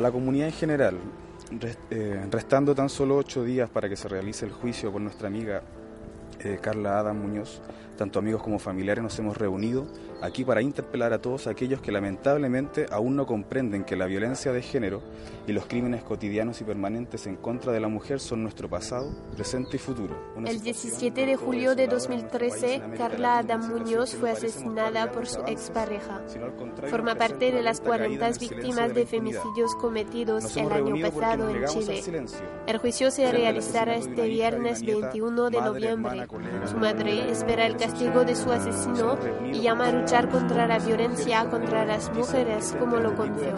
A la comunidad en general, eh, restando tan solo ocho días para que se realice el juicio con nuestra amiga eh, Carla Adam Muñoz, tanto amigos como familiares nos hemos reunido aquí para interpelar a todos aquellos que lamentablemente aún no comprenden que la violencia de género y los crímenes cotidianos y permanentes en contra de la mujer son nuestro pasado, presente y futuro. el 17 de julio de 2013, Carla Adam Muñoz fue asesinada por su expareja. Forma parte de las 40 víctimas de femicidios cometidos el año pasado en Chile. El juicio se realizará este viernes 21 de noviembre. Su madre espera el castigo de su asesino y llama a luchar contra la violencia contra las mujeres como lo conoció.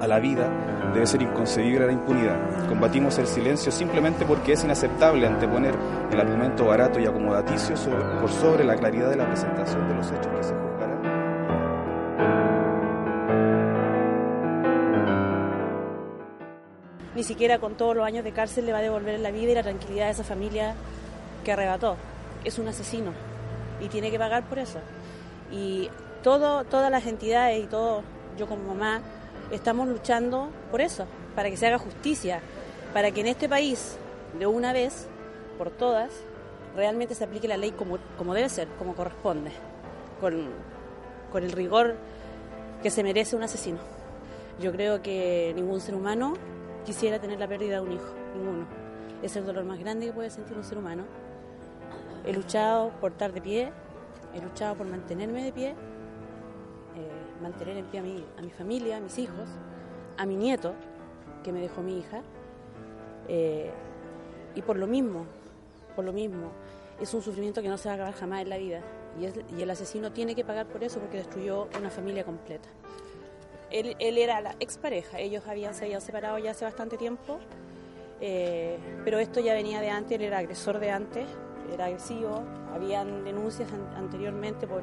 A la vida debe ser inconcebible la impunidad. Combatimos el silencio simplemente porque es inaceptable anteponer el argumento barato y acomodaticio por sobre la claridad de la presentación de los hechos que se juzgarán. Ni siquiera con todos los años de cárcel le va a devolver la vida y la tranquilidad a esa familia que arrebató. Es un asesino y tiene que pagar por eso. Y todo, todas las entidades y todo, yo como mamá, estamos luchando por eso, para que se haga justicia, para que en este país, de una vez, por todas, realmente se aplique la ley como, como debe ser, como corresponde, con, con el rigor que se merece un asesino. Yo creo que ningún ser humano quisiera tener la pérdida de un hijo, ninguno. Es el dolor más grande que puede sentir un ser humano. He luchado por estar de pie, he luchado por mantenerme de pie, eh, mantener en pie a mi, a mi familia, a mis hijos, a mi nieto, que me dejó mi hija, eh, y por lo mismo, por lo mismo, es un sufrimiento que no se va a acabar jamás en la vida, y, el asesino tiene que pagar por eso porque destruyó una familia completa. Él, él era la expareja, ellos habían, se habían separado ya hace bastante tiempo, eh, pero esto ya venía de antes, él era agresor de antes, era agresivo, habían denuncias anteriormente por,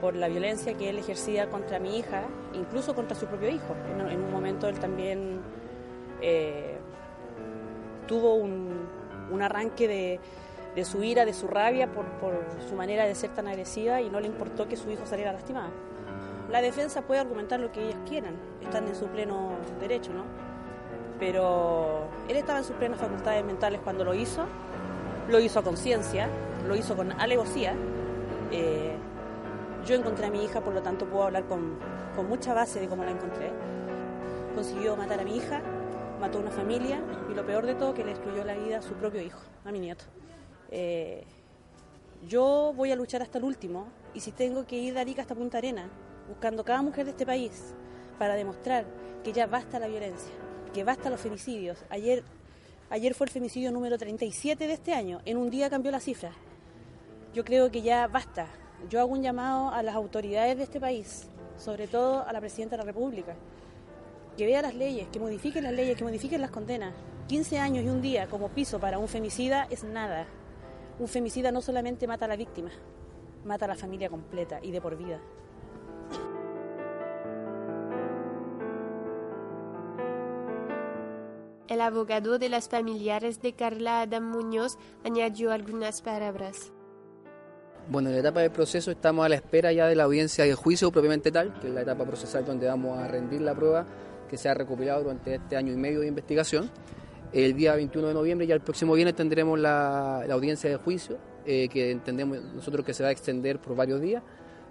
por, la violencia que él ejercía contra mi hija, incluso contra su propio hijo. En, un momento él también eh, tuvo un, arranque de, de, su ira, de su rabia por, por su manera de ser tan agresiva y no le importó que su hijo saliera lastimado. La defensa puede argumentar lo que ellas quieran, están en su pleno derecho, ¿no? Pero él estaba en sus plenas facultades mentales cuando lo hizo lo hizo a conciencia, lo hizo con alevosía. Eh, yo encontré a mi hija, por lo tanto puedo hablar con, mucha base de cómo la encontré. Consiguió matar a mi hija, mató a una familia y lo peor de todo que le destruyó la vida a su propio hijo, a mi nieto. Eh, yo voy a luchar hasta el último y si tengo que ir de Arica hasta Punta Arena, buscando cada mujer de este país para demostrar que ya basta la violencia, que basta los femicidios. Ayer Ayer fue el femicidio número 37 de este año. En un día cambió la cifra. Yo creo que ya basta. Yo hago un llamado a las autoridades de este país, sobre todo a la Presidenta de la República, que vea las leyes, que modifiquen las leyes, que modifiquen las condenas. 15 años y un día como piso para un femicida es nada. Un femicida no solamente mata a la víctima, mata a la familia completa y de por vida. El abogado de las familiares de Carla Adam Muñoz añadió algunas palabras. Bueno, en la etapa del proceso estamos a la espera ya de la audiencia de juicio propiamente tal, que es la etapa procesal donde vamos a rendir la prueba que se ha recopilado durante este año y medio de investigación. El día 21 de noviembre, ya el próximo viernes, tendremos la, audiencia de juicio, eh, que entendemos nosotros que se va a extender por varios días,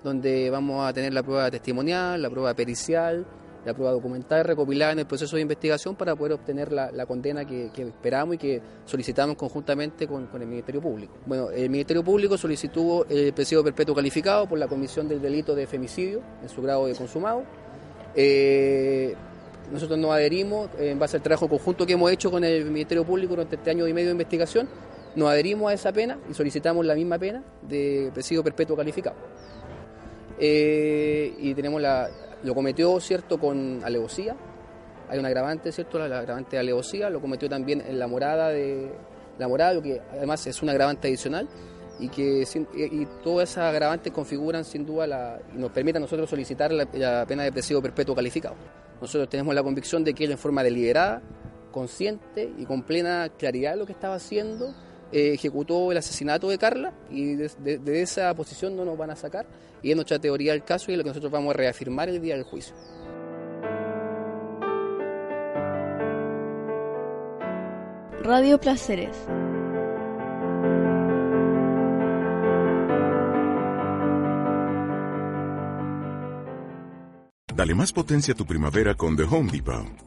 donde vamos a tener la prueba testimonial, la prueba pericial, la prueba documental recopilada en el proceso de investigación para poder obtener la, condena que, esperamos y que solicitamos conjuntamente con, el Ministerio Público. Bueno, el Ministerio Público solicitó el presidio perpetuo calificado por la comisión del delito de femicidio en su grado de consumado. Eh, nosotros nos adherimos en base al trabajo conjunto que hemos hecho con el Ministerio Público durante este año y medio de investigación, nos adherimos a esa pena y solicitamos la misma pena de presidio perpetuo calificado. eh, y tenemos la, lo cometió, ¿cierto?, con alevosía. Hay un agravante, ¿cierto?, la, agravante de alevosía, lo cometió también en la morada de la morada, lo que además es un agravante adicional y que y, todas esas agravantes configuran sin duda la, y nos permiten a nosotros solicitar la, pena de presidio perpetuo calificado. Nosotros tenemos la convicción de que él en forma deliberada, consciente y con plena claridad de lo que estaba haciendo, eh, ejecutó el asesinato de Carla y de, esa posición no nos van a sacar y es nuestra teoría del caso y es lo que nosotros vamos a reafirmar el día del juicio. Radio Placeres. Dale más potencia a tu primavera con The Home Depot.